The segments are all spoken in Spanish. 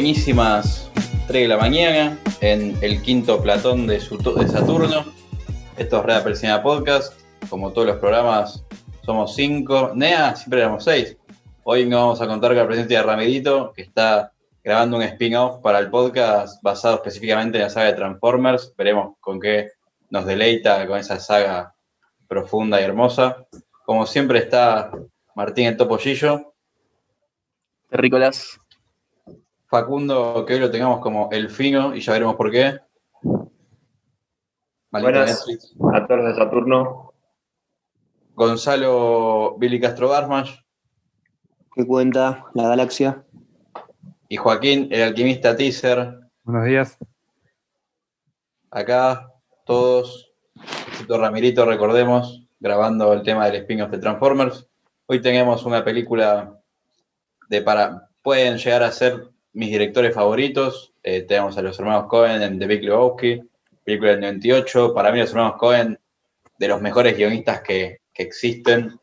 Buenísimas 3 de la mañana en el quinto platón de, de Saturno. Esto es Red Apelsinada Podcast. Como todos los programas, somos cinco. Nea, siempre éramos seis. Hoy nos vamos a contar con la presencia de Ramedito, que está grabando un spin-off para el podcast basado específicamente en la saga de Transformers. Veremos con qué nos deleita con esa saga profunda y hermosa. Como siempre está Martín el Topollillo. Terrícolas. Facundo, que hoy lo tengamos como el fino y ya veremos por qué. Buenas a todos de Saturno. Gonzalo Billy Castro Barmash. ¿Qué cuenta la galaxia? Y Joaquín, el alquimista teaser. Buenos días. Acá, todos, excepto Ramirito, recordemos, grabando el tema del spin-off de Transformers. Hoy tenemos una película de para. Pueden llegar a ser mis directores favoritos. Eh, tenemos a los hermanos Cohen en The Big Lebowski, película del 98. Para mí, los hermanos Cohen, de los mejores guionistas que, que existen.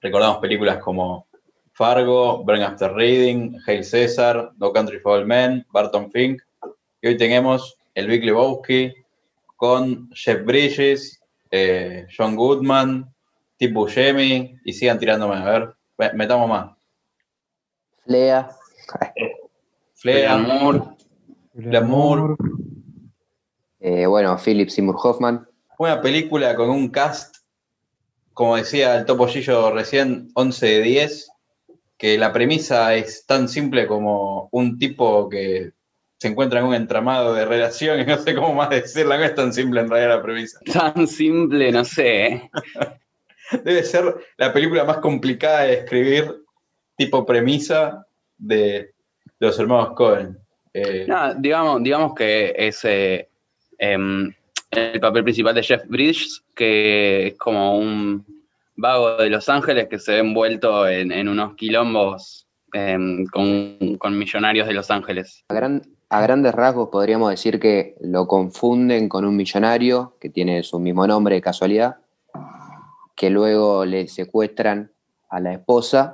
Recordamos películas como Fargo, Burn After Reading, Hail César, No Country for All Men, Barton Fink. Y hoy tenemos el Big Lebowski con Jeff Bridges, eh, John Goodman, Tip Buscemi y sigan tirándome. A ver, metamos más. Flea. Flea, Moore, Glamour. Eh, bueno, Philip Seymour Hoffman. Una película con un cast, como decía el Topollillo recién, 11 de 10, que la premisa es tan simple como un tipo que se encuentra en un entramado de relaciones, no sé cómo más decirla, no es tan simple en realidad la premisa. Tan simple, no sé. ¿eh? Debe ser la película más complicada de escribir, tipo premisa de, los hermanos Cohen. Eh, no, digamos, digamos que es eh, em, el papel principal de Jeff Bridges, que es como un vago de Los Ángeles que se ve envuelto en, unos quilombos em, con, millonarios de Los Ángeles. A, gran, a, grandes rasgos podríamos decir que lo confunden con un millonario que tiene su mismo nombre de casualidad, que luego le secuestran a la esposa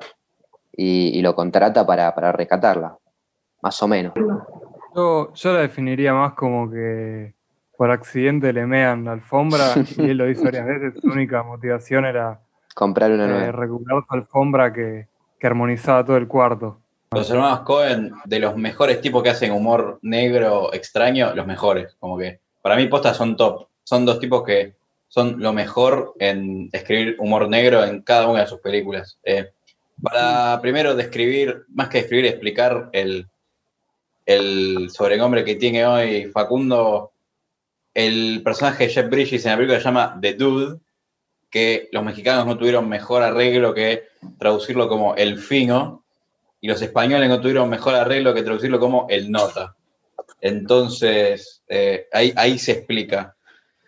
y, lo contrata para, rescatarla, más o menos. Yo, yo la definiría más como que por accidente le mean la alfombra y él lo dice varias veces, su única motivación era comprar una nueva. Eh, recuperar su alfombra que, que, armonizaba todo el cuarto. Los hermanos Cohen, de los mejores tipos que hacen humor negro extraño, los mejores. Como que para mí postas son top. Son dos tipos que son lo mejor en escribir humor negro en cada una de sus películas. Eh, para primero describir, más que describir, explicar el, el sobrenombre que tiene hoy Facundo, el personaje de Jeff Bridges en la película se llama The Dude, que los mexicanos no tuvieron mejor arreglo que traducirlo como el fino, y los españoles no tuvieron mejor arreglo que traducirlo como el nota. Entonces, eh, ahí, ahí se explica.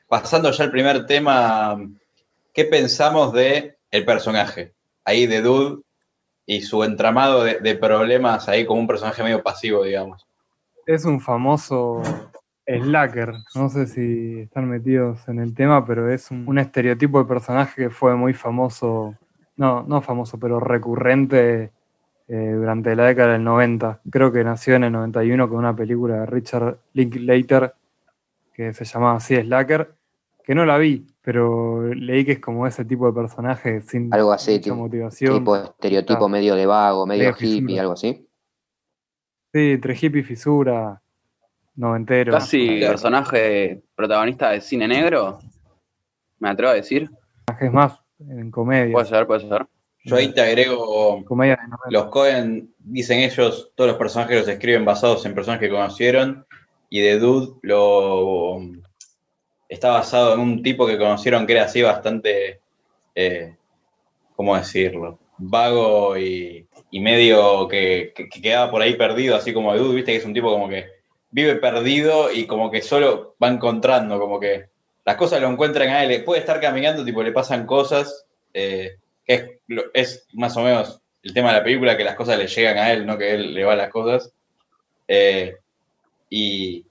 Pasando ya al primer tema, ¿qué pensamos de el personaje? Ahí de Dude y su entramado de, problemas ahí como un personaje medio pasivo, digamos. Es un famoso slacker, no sé si están metidos en el tema, pero es un, estereotipo de personaje que fue muy famoso, no, no famoso, pero recurrente eh, durante la década del 90. Creo que nació en el 91 con una película de Richard Linklater que se llamaba así Slacker, que no la vi, pero leí que es como ese tipo de personaje sin algo así, mucha motivación. Tipo estereotipo medio de vago, medio hippie, algo así. Sí, entre hippie y fisura, noventero. Casi personaje protagonista de cine negro, me atrevo a decir. Es más, en comedia. Puede ser, puede ser. Yo ahí te agrego, comedia los Cohen, dicen ellos, todos los personajes los escriben basados en personas que conocieron, y de Dude lo está basado en un tipo que conocieron que era así bastante, eh, ¿cómo decirlo? Vago y, medio que, quedaba por ahí perdido, así como Dude, viste que es un tipo como que vive perdido y como que solo va encontrando, como que las cosas lo encuentran a él. Puede estar caminando, tipo, le pasan cosas, eh, que es, más o menos el tema de la película, que las cosas le llegan a él, no que él le va las cosas. Eh, y,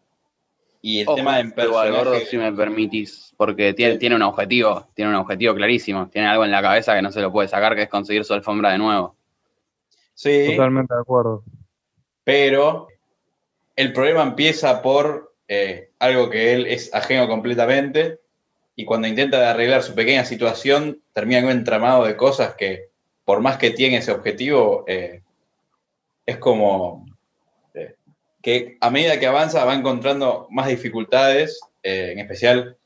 y el tema de personaje... si me permitís, porque tiene, tiene un objetivo, tiene un objetivo clarísimo, tiene algo en la cabeza que no se lo puede sacar, que es conseguir su alfombra de nuevo. Sí. Totalmente de acuerdo. pero el problema empieza por eh, algo que él es ajeno completamente y cuando intenta arreglar su pequeña situación termina en un entramado de cosas que por más que tiene ese objetivo, eh, es como a medida que avanza va encontrando más dificultades, en especial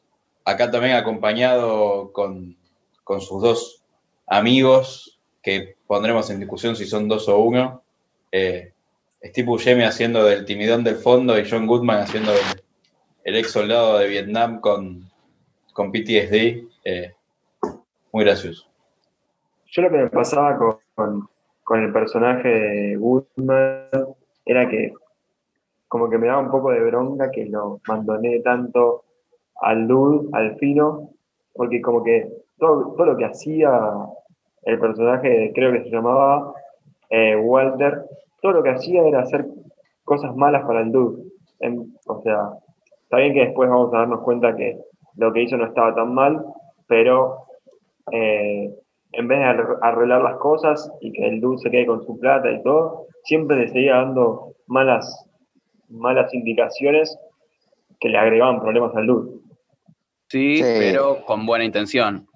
acá también acompañado con, con sus dos amigos, que pondremos en discusión si son dos o uno. Eh, Steve Buscemi haciendo del timidón del fondo y John Goodman haciendo el, ex soldado de Vietnam con, con PTSD. Eh, muy gracioso. Yo lo que me pasaba con, con, el personaje de Goodman era que como que me daba un poco de bronca que lo abandoné tanto al dude, al fino, porque como que todo, todo lo que hacía el personaje, creo que se llamaba eh, Walter, todo lo que hacía era hacer cosas malas para el dude. o sea, está bien que después vamos a darnos cuenta que lo que hizo no estaba tan mal, pero eh, en vez de arreglar las cosas y que el dude se quede con su plata y todo, siempre le seguía dando malas, malas indicaciones que le agregaban problemas al dude. Sí, pero con buena intención.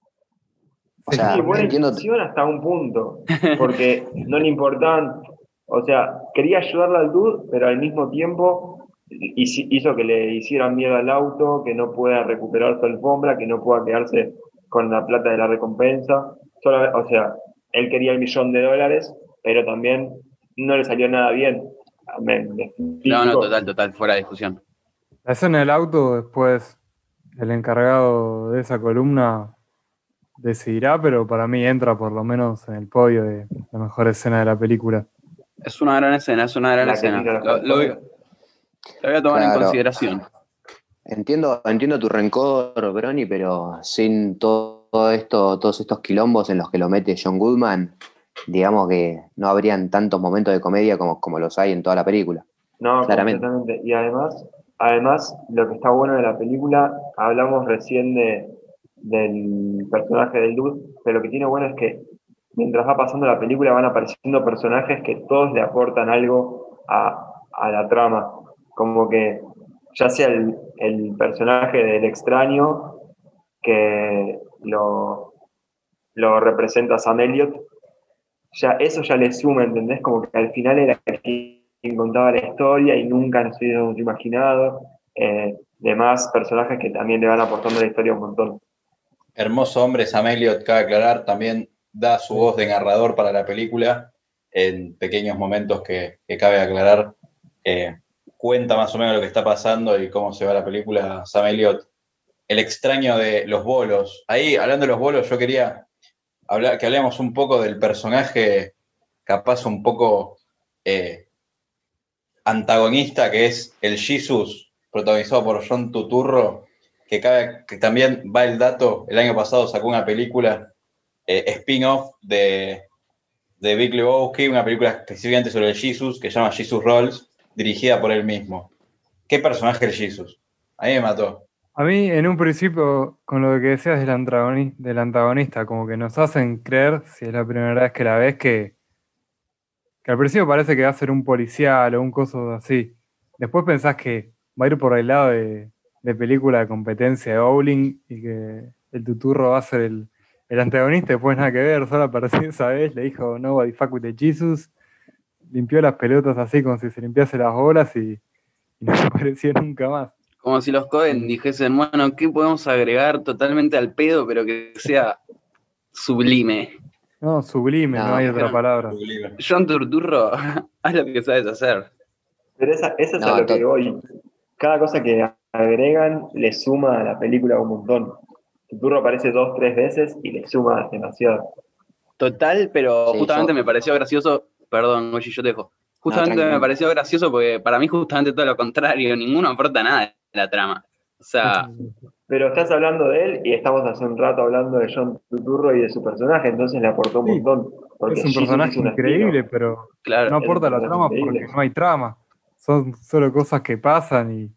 O sea, sí, buena intención hasta un punto, porque no le importaban, o sea, quería ayudarle al dude, pero al mismo tiempo hizo que le hicieran miedo al auto, que no pueda recuperar su alfombra, que no pueda quedarse con la plata de la recompensa. o sea, él quería el millón de dólares, pero también no le salió nada bien. No, no, total, total, fuera de discusión. La escena del auto después el encargado de esa columna decidirá, pero para mí entra por lo menos en el podio de la mejor escena de la película. Es una gran escena, es una gran escena. Lo, voy, a tomar en consideración. Entiendo, entiendo tu rencor, Brony, pero sin todo esto, todos estos quilombos en los que lo mete John Goodman, digamos que no habrían tantos momentos de comedia como, como los hay en toda la película. No, claramente. Y además, Además, lo que está bueno de la película, hablamos recién de, del personaje del dude, pero lo que tiene bueno es que mientras va pasando la película van apareciendo personajes que todos le aportan algo a, la trama. Como que ya sea el, personaje del extraño que lo, lo representa Sam Elliott, ya, eso ya le suma, ¿entendés? Como que al final era contaba la historia y nunca nos hubiéramos imaginado. Eh, demás personajes que también le van aportando la historia un montón. Hermoso hombre, Sam Elliott, cabe aclarar, también da su voz de narrador para la película en pequeños momentos que, cabe aclarar. Eh, cuenta más o menos lo que está pasando y cómo se va la película Sam Elliott. El extraño de los bolos. Ahí, hablando de los bolos, yo quería que hablemos un poco del personaje capaz un poco eh, antagonista que es el Jesus, protagonizado por John Tuturro, que, que también va el dato, el año pasado sacó una película eh, spin-off de, de Big Lebowski, una película específicamente sobre el Jesus, que se llama Jesus Rolls, dirigida por él mismo. ¿Qué personaje el Jesus? A mí me mató. A mí, en un principio, con lo que decías del antagonista, del antagonista, como que nos hacen creer, si es la primera vez que la ves, que que al principio parece que va a ser un policial o un coso así. Después pensás que va a ir por el lado de, película de competencia de bowling y que el tuturro va a ser el, antagonista, después nada que ver, solo apareció esa vez, le dijo no fuck with the Jesus, limpió las pelotas así como si se limpiase las bolas y, no apareció nunca más. Como si los Cohen dijesen, bueno, ¿qué podemos agregar totalmente al pedo, pero que sea sublime? No, sublime, no, hay otra palabra. John Turturro, haz lo que sabes hacer. Pero esa, esa es a lo que voy. Cada cosa que agregan le suma a la película un montón. Turturro aparece dos, tres veces y le suma demasiado. Total, pero justamente me pareció gracioso. Perdón, oye, yo te dejo. Justamente me pareció gracioso porque para mí justamente todo lo contrario, ninguno aporta nada la trama. O sea, pero estás hablando de él y estamos hace un rato hablando de John Tuturro y de su personaje, entonces le aportó un montón. es un personaje increíble, pero no aporta la trama porque no hay trama. Son solo cosas que pasan y.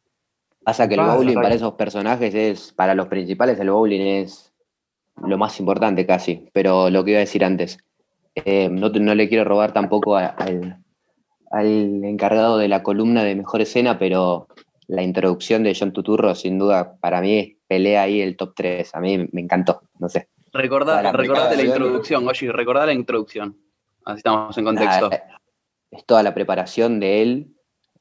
Pasa que el bowling para esos personajes es, para los principales, el bowling es lo más importante casi. Pero lo que iba a decir antes, eh, no, no, le quiero robar tampoco al, al encargado de la columna de mejor escena, pero la introducción de John Tuturro, sin duda, para mí pelea ahí el top 3. A mí me encantó, no sé. Recordá, la recordate la introducción, oye, recordá la introducción. Así estamos en contexto. Nada, eh, es toda la preparación de él,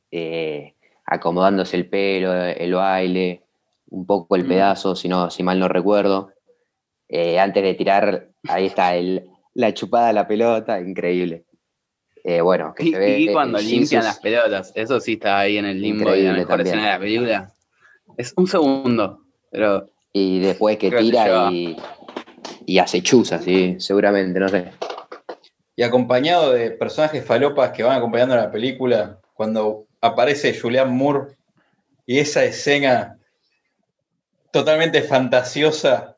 eh, acomodándose el pelo, el baile, un poco el Mm. pedazo, si, no, si mal no recuerdo. Eh, antes de tirar, ahí está el, la chupada a la pelota, increíble. Eh, bueno, que y, se ve y cuando limpian Jesus, las pelotas, eso sí está ahí en el limbo de la Increíble mejor también. escena de la película. Es un segundo, pero Y después que tira y, y hace chuza, sí, seguramente, no sé. Y acompañado de personajes falopas que van acompañando la película, cuando aparece Julianne Moore y esa escena totalmente fantasiosa,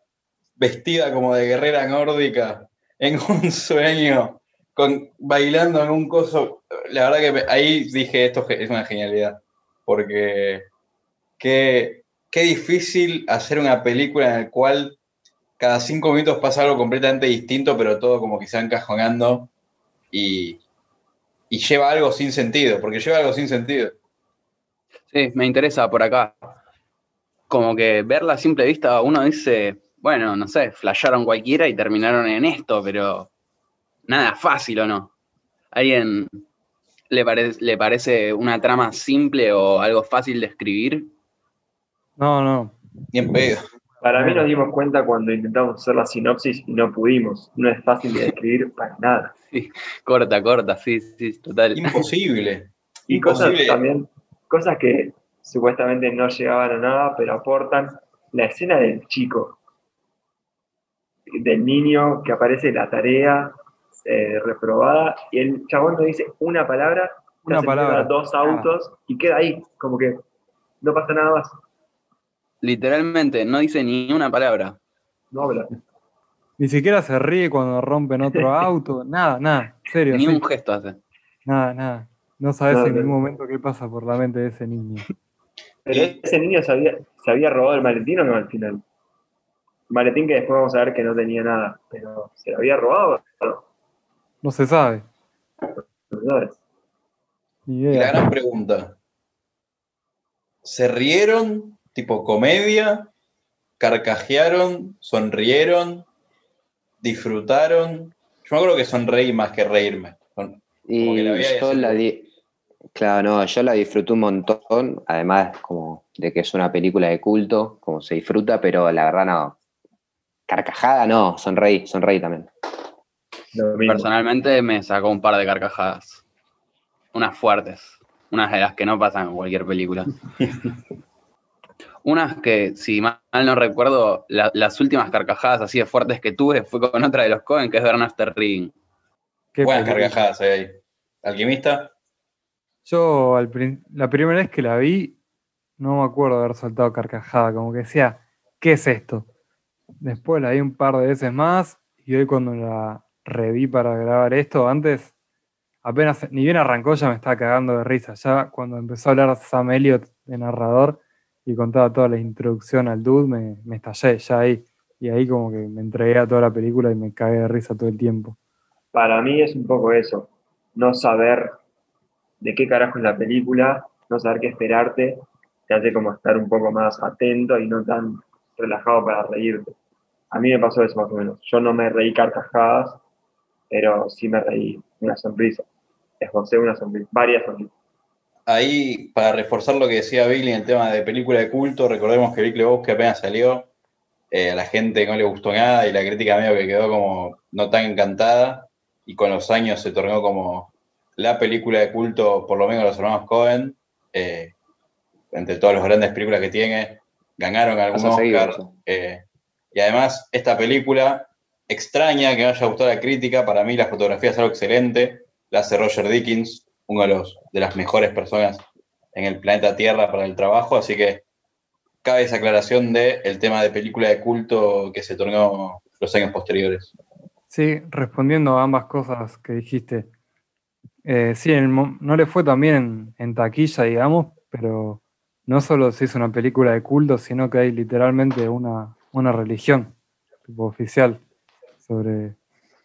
vestida como de guerrera nórdica, en un sueño, con, bailando en un coso. La verdad que ahí dije, esto es una genialidad, porque qué, qué difícil hacer una película en la cual cada cinco minutos pasa algo completamente distinto, pero todo como que se encajonando y, y lleva algo sin sentido, porque lleva algo sin sentido. sí, me interesa por acá. Como que verla a simple vista, uno dice, bueno, no sé, flasharon cualquiera y terminaron en esto, pero nada fácil o no. ¿Alguien le, pare- le parece una trama simple o algo fácil de escribir? No, no. Ni en pedo. Para mí nos dimos cuenta cuando intentamos hacer la sinopsis y no pudimos. No es fácil de describir para nada. Corta, corta, sí, sí, total. Imposible. Y cosas Imposible. también, cosas que supuestamente no llegaban a nada, pero aportan. La escena del chico, del niño que aparece en la tarea eh, reprobada, y el chabón no dice una palabra, Una palabra. dos autos y queda ahí, como que no pasa nada más. Literalmente, no dice ni una palabra. No habla. Ni siquiera se ríe cuando rompen otro auto. Nada, nada. Serio. Ni sí. un gesto hace. Nada, nada. No sabes No, en ningún momento qué pasa por la mente de ese niño. Pero ese niño se había, se había robado el maletín o no al final. Maletín que después vamos a ver que no tenía nada, pero se lo había robado. ¿no? No se sabe. Y la gran pregunta. ¿Se rieron? Tipo comedia, carcajearon, sonrieron, disfrutaron. Yo me acuerdo que sonreí más que reírme. Y que la yo la di- Claro, no, yo la disfruté un montón, además como de que es una película de culto, como se disfruta, pero la verdad no. Carcajada no, sonreí, sonreí también. Personalmente me sacó un par de carcajadas. Unas fuertes. Unas de las que no pasan en cualquier película. Unas que, si mal no recuerdo, la- las últimas carcajadas así de fuertes que tuve fue con otra de los Cohen, que es Bernard After Reading. Qué Buenas película. carcajadas hay ahí. Alquimista, Yo al prin- la primera vez que la vi, no me acuerdo de haber soltado carcajada, como que decía, ¿qué es esto? Después la vi un par de veces más y hoy cuando la reví para grabar esto, antes, apenas, ni bien arrancó ya me estaba cagando de risa. Ya cuando empezó a hablar Sam Elliott de narrador y contaba toda la introducción al dude, me, me estallé ya ahí. Y ahí como que me entregué a toda la película y me cagué de risa todo el tiempo. Para mí es un poco eso. No saber de qué carajo es la película, no saber qué esperarte, te hace como estar un poco más atento y no tan relajado para reírte. A mí me pasó eso más o menos. Yo no me reí carcajadas, pero sí me reí una sonrisa. Esbocé una sonrisa, varias sonrisas. ahí para reforzar lo que decía Billy en el tema de película de culto, recordemos que Big Lebowski apenas salió, eh, a la gente no le gustó nada y la crítica medio que quedó como no tan encantada y con los años se tornó como la película de culto, por lo menos los hermanos Cohen, eh, entre todas las grandes películas que tiene, ganaron algún Oscar. eh, y además, esta película extraña que no haya gustado la crítica, para mí la fotografía es algo excelente, la hace Roger Dickens, uno de, los, de las mejores personas en el planeta Tierra para el trabajo, así que cabe esa aclaración de el tema de película de culto que se tornó los años posteriores. Sí, respondiendo a ambas cosas que dijiste. Eh, sí, no le fue tan bien en, en taquilla, digamos, pero no solo se hizo una película de culto, sino que hay literalmente una, una religión tipo oficial sobre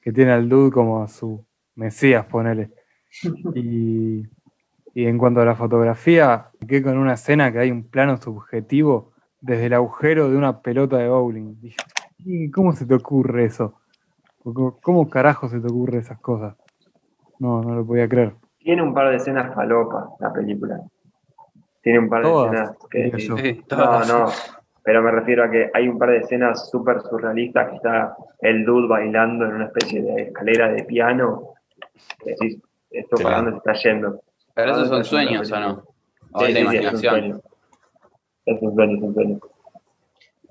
que tiene al dude como a su mesías, ponele. Y Y en cuanto a la fotografía, quedé con una escena que hay un plano subjetivo desde el agujero de una pelota de bowling. Dije, "¿Y ¿cómo se te ocurre eso? ¿Cómo, cómo carajo se te ocurre esas cosas? No, no lo podía creer. Tiene un par de escenas falopa la película. Tiene un par de Todas, escenas que. Sí, No, no. Pero me refiero a que hay un par de escenas súper surrealistas que está el dude bailando en una especie de escalera de piano. Decís, esto para dónde se está yendo. Pero esos son Ah, sueños, ¿o no? O Sí, es la sí, sí, es un imaginación. sueño. Es un sueño, es un sueño.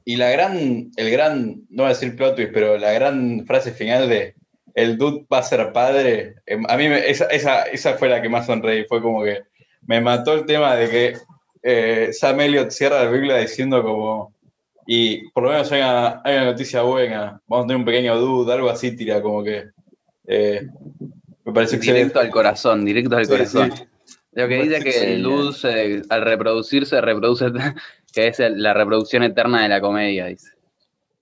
Y la gran, el gran, no voy a decir plot twist, pero la gran frase final de el dude va a ser padre, em, a mí me- esa, esa, esa fue la que más sonreí, fue como que me mató el tema de que eh, Sam Elliott cierra la película diciendo como, y por lo menos hay una, hay una noticia buena, vamos a tener un pequeño dude, algo así tira, como que eh, me parece Directo excelente. al corazón, directo al Sí, corazón. sí. Lo que dice que el se- al reproducirse reproduce, que es la reproducción eterna de la comedia, dice.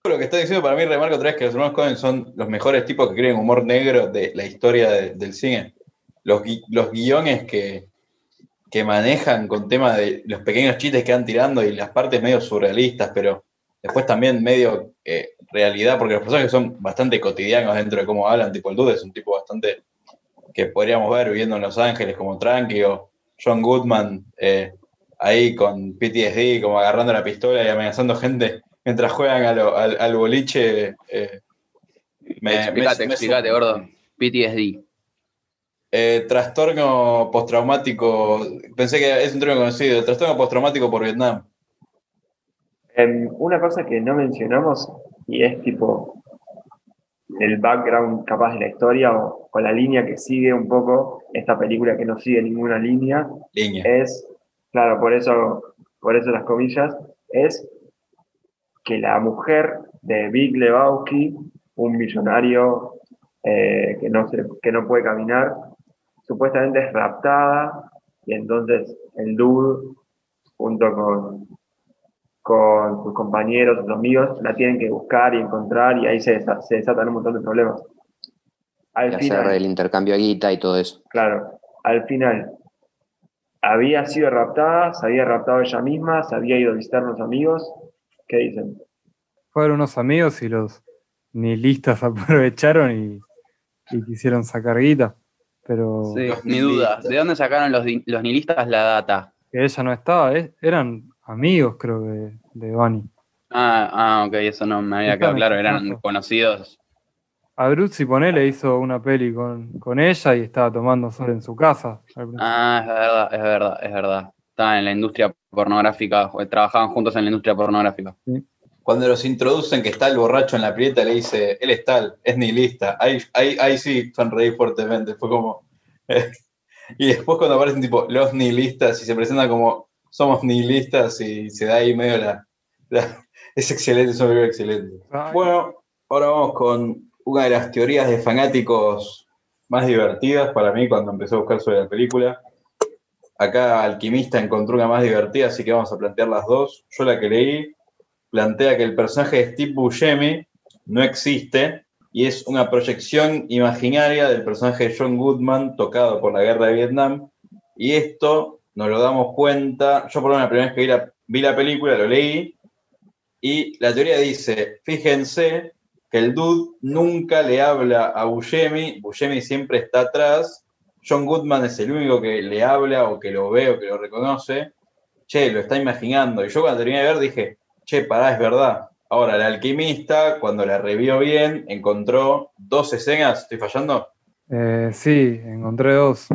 Lo que está diciendo para mí, remarco otra vez que los hermanos Cohen son los mejores tipos que creen humor negro de la historia de- del cine. Los, gui- los guiones que, que manejan con tema de los pequeños chistes que van tirando y las partes medio surrealistas, pero después también medio eh, realidad, porque los personajes son bastante cotidianos dentro de cómo hablan, tipo el Dude es un tipo bastante que podríamos ver viviendo en Los Ángeles como Tranqui o John Goodman eh, ahí con PTSD, como agarrando la pistola y amenazando gente mientras juegan a lo- al, al boliche. eh, me- me- explicate, gordo. PTSD. Eh, trastorno postraumático, pensé que es un término conocido, trastorno postraumático por Vietnam. Em, una cosa que no mencionamos, y es tipo el background capaz de la historia o, o la línea que sigue un poco esta película que no sigue ninguna línea, Línea. es, claro, por eso, por eso las comillas, es que la mujer de Big Lebowski, un millonario eh, que, no se- que no puede caminar, supuestamente es raptada y entonces el dude, junto con, con sus compañeros, sus amigos, la tienen que buscar y encontrar y ahí se, desa- se desatan un montón de problemas. Al Y final, hacer el intercambio de guita y todo eso. Claro, al final había sido raptada, se había raptado ella misma, se había ido a visitar a unos amigos. ¿Qué dicen? Fueron unos amigos y los nihilistas aprovecharon y, y quisieron sacar guita. Pero Sí, mi duda. ¿De dónde sacaron los, los nihilistas la data? que ella no estaba, eh, eran amigos creo de, de Bunny. Ah, ah, ok, eso no me había quedado claro. Eran expuestos. conocidos. A Bruzzi ponele hizo una peli con, con ella y estaba tomando sol en su casa. Ah, es verdad, es verdad, es verdad. Estaban en la industria pornográfica, trabajaban juntos en la industria pornográfica. Cuando los introducen que está el borracho en la prieta, le dice, él es tal, es nihilista. Ahí, ahí, ahí sí sonreí fuertemente. Fue como. eh, y después cuando aparecen tipo los nihilistas y se presentan como somos nihilistas y se da ahí medio la. la- es excelente, es una película excelente. Bueno, ahora vamos con una de las teorías de fanáticos más divertidas para mí cuando empecé a buscar sobre la película. Acá Alquimista encontró una más divertida, así que vamos a plantear las dos. Yo la que leí plantea que el personaje de Steve Buscemi no existe y es una proyección imaginaria del personaje de John Goodman tocado por la guerra de Vietnam. Y esto nos lo damos cuenta. Yo, por lo menos, la primera vez que vi la, vi la película, lo leí. Y la teoría dice: fíjense que el dude nunca le habla a Buscemi, Buscemi siempre está atrás, John Goodman es el único que le habla o que lo ve o que lo reconoce, che, lo está imaginando. Y yo cuando terminé de ver dije, che, pará, es verdad. Ahora, el alquimista, cuando la revió bien, encontró dos escenas, ¿estoy fallando? eh, sí, encontré dos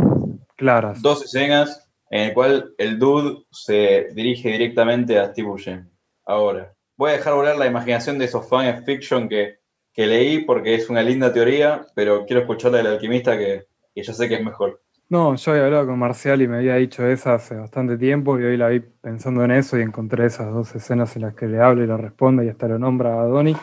claras. Dos escenas en el cual el dude se dirige directamente a Steve Buscemi. Ahora, voy a dejar volar la imaginación de esos fan fiction que, que leí porque es una linda teoría, pero quiero escuchar la del alquimista que, que ya sé que es mejor. No, yo había hablado con Marcial y me había dicho esa hace bastante tiempo y hoy la vi pensando en eso y encontré esas dos escenas en las que le habla y le responde y hasta lo nombra a Donnie.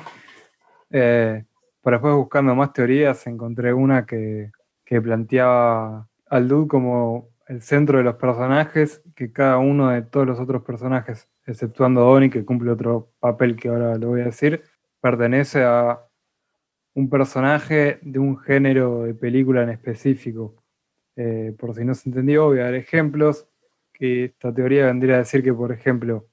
Eh, pero después buscando más teorías encontré una que, que planteaba al dude como el centro de los personajes, que cada uno de todos los otros personajes, exceptuando Donnie, que cumple otro papel que ahora lo voy a decir, pertenece a un personaje de un género de película en específico. Eh, por si no se entendió, voy a dar ejemplos. Que esta teoría vendría a decir que, por ejemplo,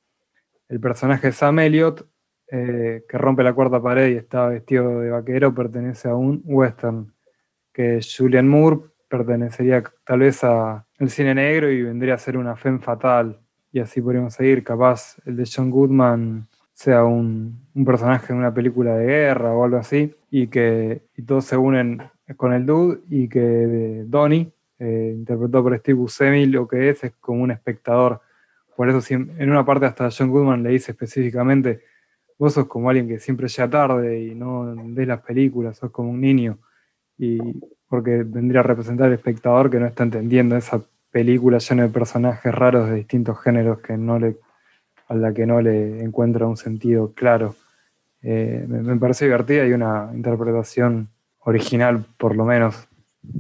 el personaje Sam Elliott, eh, que rompe la cuarta pared y está vestido de vaquero, pertenece a un western. Que Julian Moore pertenecería tal vez al cine negro y vendría a ser una femme fatal. Y así podríamos seguir. Capaz el de John Goodman sea un, un personaje en una película de guerra o algo así, y que y todos se unen con el dude y que Donnie, eh, interpretado por Steve Buscemi, lo que es es como un espectador. Por eso en una parte hasta John Goodman le dice específicamente, vos sos como alguien que siempre llega tarde y no ves las películas, sos como un niño. Y porque vendría a representar al espectador que no está entendiendo esa película llena de personajes raros de distintos géneros que no le, a la que no le encuentra un sentido claro. Eh, me, me parece divertida y una interpretación original, por lo menos.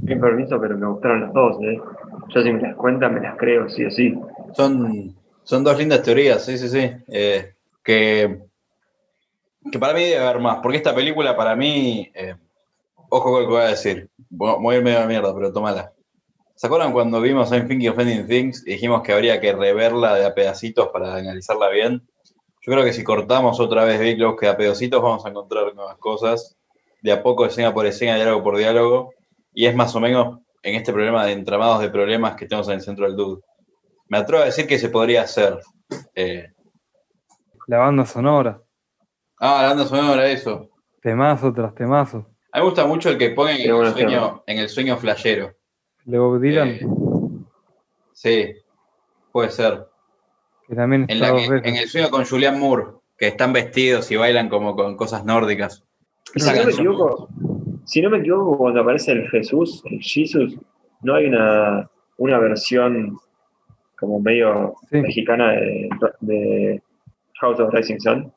Sin permiso, pero me gustaron las dos, ¿eh? Yo si me las cuentan, me las creo, sí o sí. Son, son dos lindas teorías, sí, sí, sí. Eh, que, que para mí debe haber más, porque esta película para mí, eh, ojo con lo que voy a decir, voy a ir medio a mierda, pero tómala. ¿Se acuerdan cuando vimos I'm Thinking of Ending Things y dijimos que habría que reverla de a pedacitos para analizarla bien? Yo creo que si cortamos otra vez Big Loves que a pedacitos vamos a encontrar nuevas cosas, de a poco, escena por escena, diálogo por diálogo, y es más o menos en este problema de entramados de problemas que tenemos en el centro del Dude. Me atrevo a decir que se podría hacer. Eh, La banda sonora, ah, la banda sonora, eso. temazo tras temazo. A mí me gusta mucho el que ponen en el sueño, en el sueño flashero. De Bob Dylan, Eh, sí, puede ser. que también En, la que- en el sueño con Julian Moore, que están vestidos y bailan como con cosas nórdicas. Y si no me equivoco, si no me equivoco, cuando aparece el Jesús, el Jesus, no hay una, una versión como medio Sí. mexicana de, de House of Rising Sun.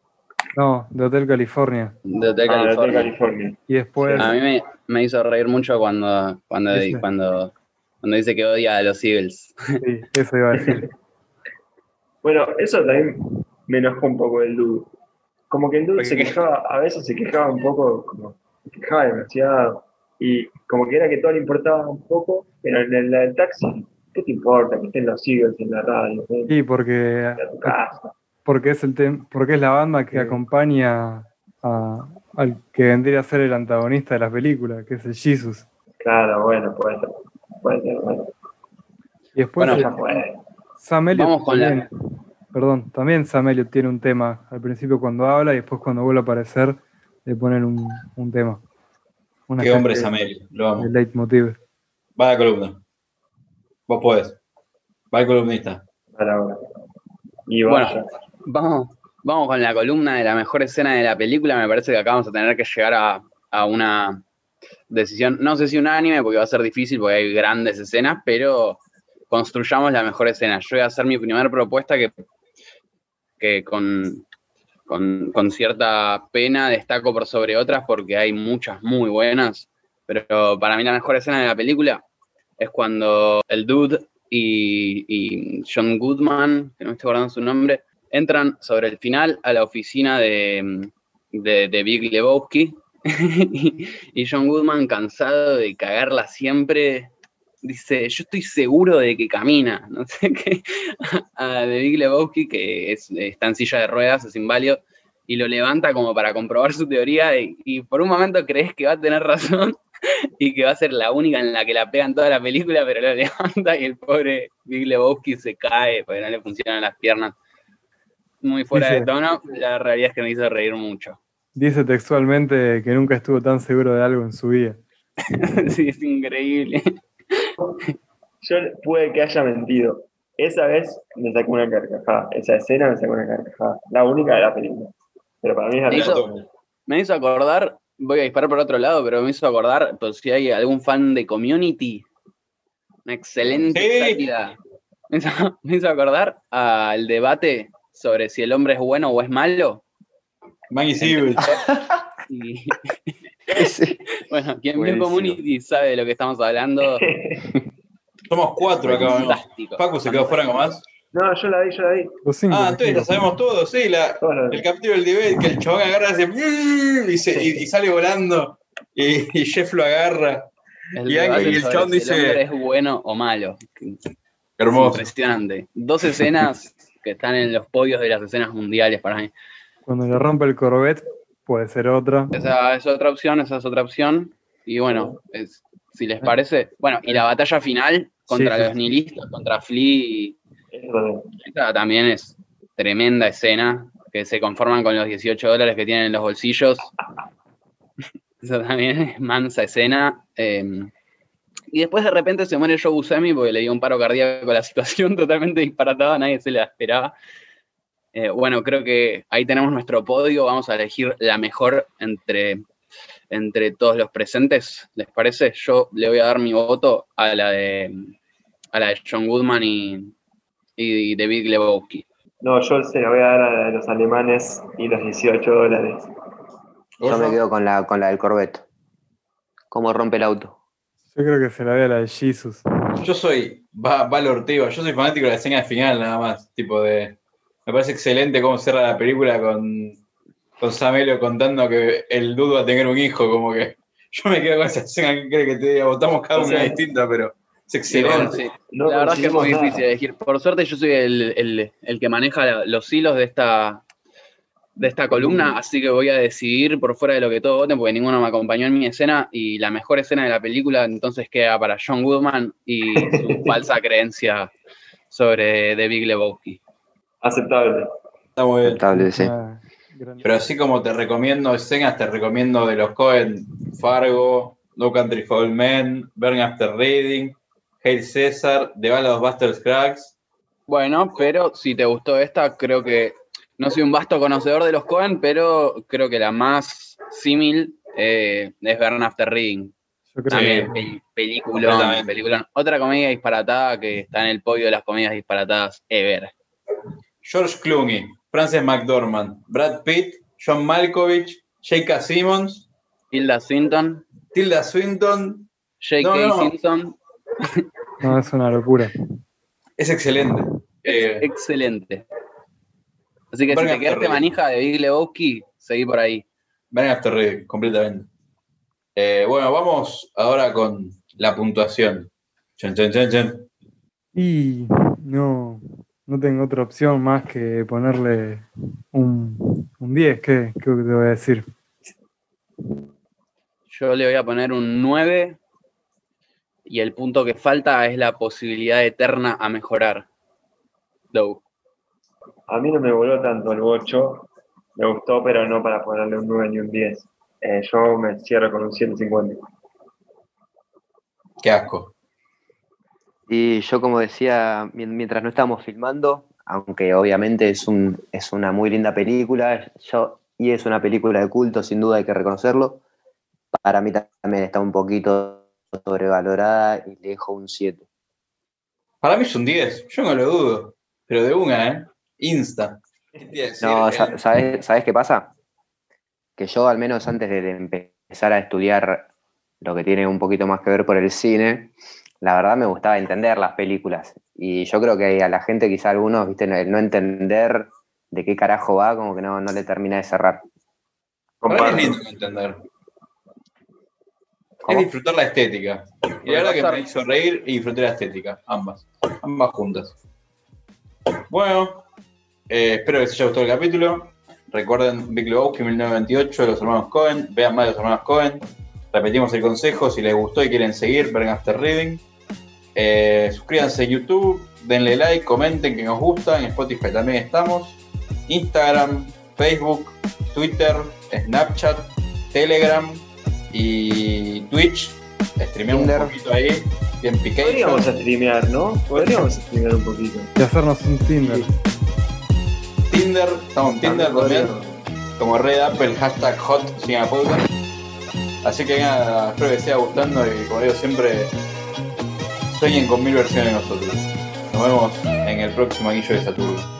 No, de Hotel California. De Hotel Ah, de Hotel California. California. Y después, A mí me, me hizo reír mucho cuando, cuando, cuando, cuando dice que odia a los Eagles. sí, eso iba a decir. Bueno, eso también me enojó un poco el Dude. Como que el Dude ¿Por se quejaba, a veces se quejaba un poco, como se quejaba demasiado. Y como que era que todo le importaba un poco, pero en el, el taxi, ¿qué te importa? Que estén los Eagles en la radio, ven Sí, porque, a tu casa. porque, es el tem- porque es la banda que Sí. acompaña a- al que vendría a ser el antagonista de la película, que es el Jesus. Claro, bueno, puede ser. Puede ser, bueno. Y después Bueno, Ya fue. Sam Vamos con la- también, perdón, también Sam Elliott tiene un tema al principio cuando habla y después cuando vuelve a aparecer le ponen un, un tema. Una Qué hombre es Amelio, lo amo. de leitmotiv. Va a la columna. Vos podés. Va el columnista. A la hora. Y Bueno. Vamos, vamos con la columna de la mejor escena de la película. Me parece que acá vamos a tener que llegar a, a una decisión, no sé si unánime, porque va a ser difícil, porque hay grandes escenas, pero construyamos la mejor escena. Yo voy a hacer mi primera propuesta que, que con, con, cierta pena destaco por sobre otras, porque hay muchas muy buenas, pero para mí la mejor escena de la película es cuando el dude y, John Goodman, que no me estoy acordando su nombre, entran sobre el final a la oficina de, de, de Big Lebowski. Y John Goodman, cansado de cagarla siempre, dice, yo estoy seguro de que camina, no sé qué, a de Big Lebowski, que es, está en silla de ruedas, es inválido, y lo levanta como para comprobar su teoría y, y por un momento crees que va a tener razón y que va a ser la única en la que la pegan toda la película, pero lo levanta y el pobre Big Lebowski se cae porque no le funcionan las piernas. Muy fuera Dice- de tono, la realidad es que me hizo reír mucho. Dice textualmente que nunca estuvo tan seguro de algo en su vida. sí, es increíble. Yo puede que haya mentido. Esa vez me sacó una carcajada. Esa escena me sacó una carcajada. La única de la película. Pero para mí es la Hizo- mejor. Me hizo acordar, voy a disparar por otro lado, pero me hizo acordar, por si hay algún fan de Community, una excelente Sí. Me hizo, me hizo acordar al debate sobre si el hombre es bueno o es malo. Maggie Siebel. Y, Bueno, quien vio. Community sabe de lo que estamos hablando. Somos cuatro acá, ¿no? Fantástico. Paco se quedó fuera con más. No, yo la vi, yo la vi. Los cinco, Ah, entonces la sabemos todos, sí. La, el capítulo del debate, que el chabón agarra y hace. Y, se- y- y sale volando. Y, y Jeff lo agarra. El Y el chabón dice- hombre es bueno o malo. Hermoso. Impresionante. Dos escenas que están en los podios de las escenas mundiales para mí. Cuando le rompe el Corvette, puede ser otra. Esa es otra opción, esa es otra opción. Y bueno, es- si les parece. Bueno, y la batalla final contra Sí, sí. los nihilistas, contra Flea, y- esta también es tremenda escena, que se conforman con los 18 dólares que tienen en los bolsillos. Esa también es mansa escena. eh, y después de repente se muere Joe Buscemi porque le dio un paro cardíaco a la situación totalmente disparatada, nadie se la esperaba. Eh, bueno, creo que ahí tenemos nuestro podio. Vamos a elegir la mejor entre, entre todos los presentes. ¿Les parece? Yo le voy a dar mi voto a la de, a la de John Goodman y, y David Lebowski. No, yo se la voy a dar a la de los alemanes y los 18 dólares. Yo me quedo con la, con la del Corvette. ¿Cómo rompe el auto? Yo creo que se la ve a la de Jesus. Yo soy va, Val Ortega, yo soy fanático de la escena final nada más, tipo de... Me parece excelente cómo cierra la película con, con Sam Elliott contando que el dudo va a tener un hijo, como que yo me quedo con esa escena que cree que te diga, votamos cada O una sea, distinta, pero es excelente. bueno, sí. No la verdad es que es muy difícil nada. elegir. Por suerte yo soy el, el- el que maneja los hilos de esta, de esta columna, así que voy a decidir por fuera de lo que todos voten, porque ninguno me acompañó en mi escena, y la mejor escena de la película entonces queda para John Goodman y su falsa creencia sobre The Big Lebowski. Aceptable. Está muy bien. Aceptable, sí. Ah, Pero así como te recomiendo escenas, te recomiendo de los Cohen, Fargo, No Country for Old Men, Burn After Reading, Hail César, The Ballad of Buster Scruggs. Bueno, pero si te gustó esta, creo que no soy un vasto conocedor de los Cohen, pero creo que la más símil eh, es Burn After Reading. Yo creo También, que pel- peliculón, Completamente. peliculón. Otra comedia disparatada que está en el podio de las comedias disparatadas ever. George Clooney, Frances McDormand, Brad Pitt, John Malkovich, J.K. Simmons, Hilda Swinton, Tilda Swinton. J.K. No, no. Simpson, no, es una locura. Es excelente. Eh, excelente. Así que si te quedaste manija de Big Lebowski, seguí por ahí. Burn After completamente. Eh, bueno, vamos ahora con la puntuación. Chan, chan, chan, chan. Y no, no tengo otra opción más que ponerle un, un 10. ¿Qué, qué te voy a decir? Yo le voy a poner un 9 y el punto que falta es la posibilidad eterna a mejorar. Doug. A mí no me voló tanto el 8. Me gustó, pero no para ponerle un 9 ni un 10. Eh, yo me cierro con un 7.50. Qué asco. Y yo, como decía, mien- mientras no estábamos filmando, aunque obviamente es, un, es una muy linda película, yo, y es una película de culto, sin duda hay que reconocerlo, para mí también está un poquito sobrevalorada y le dejo un 7. Para mí es un 10, yo no lo dudo. Pero de una, ¿eh? Insta. No, Eh, sa- ¿sabes, ¿sabes qué pasa? Que yo, al menos antes de, de empezar a estudiar lo que tiene un poquito más que ver por el cine, la verdad me gustaba entender las películas. Y yo creo que a la gente, quizá algunos, viste, el no entender de qué carajo va, como que no, no le termina de cerrar. Es lindo de entender. ¿Cómo? Es disfrutar la estética. Y la verdad que me hizo reír y disfruté la estética. Ambas. Ambas juntas. Bueno, eh, espero que les haya gustado el capítulo. Recuerden Big Lebowski 1998 de los hermanos Cohen. Vean más de los hermanos Cohen. Repetimos el consejo. Si les gustó y quieren seguir, Burn After Reading. Eh, suscríbanse a YouTube. Denle like, comenten que nos gusta. En Spotify también estamos. Instagram, Facebook, Twitter, Snapchat, Telegram y Twitch. Streameamos un poquito ahí. Bien Podríamos streamear, ¿no? Podríamos streamear un poquito. Y hacernos un Tinder. Tinder. Estamos en Tinder también. Como Red Apple, hashtag hot sin podcast. Así que nada, espero que siga gustando y como digo siempre, sueñen con mil versiones nosotros. Nos vemos en el próximo anillo de Saturno.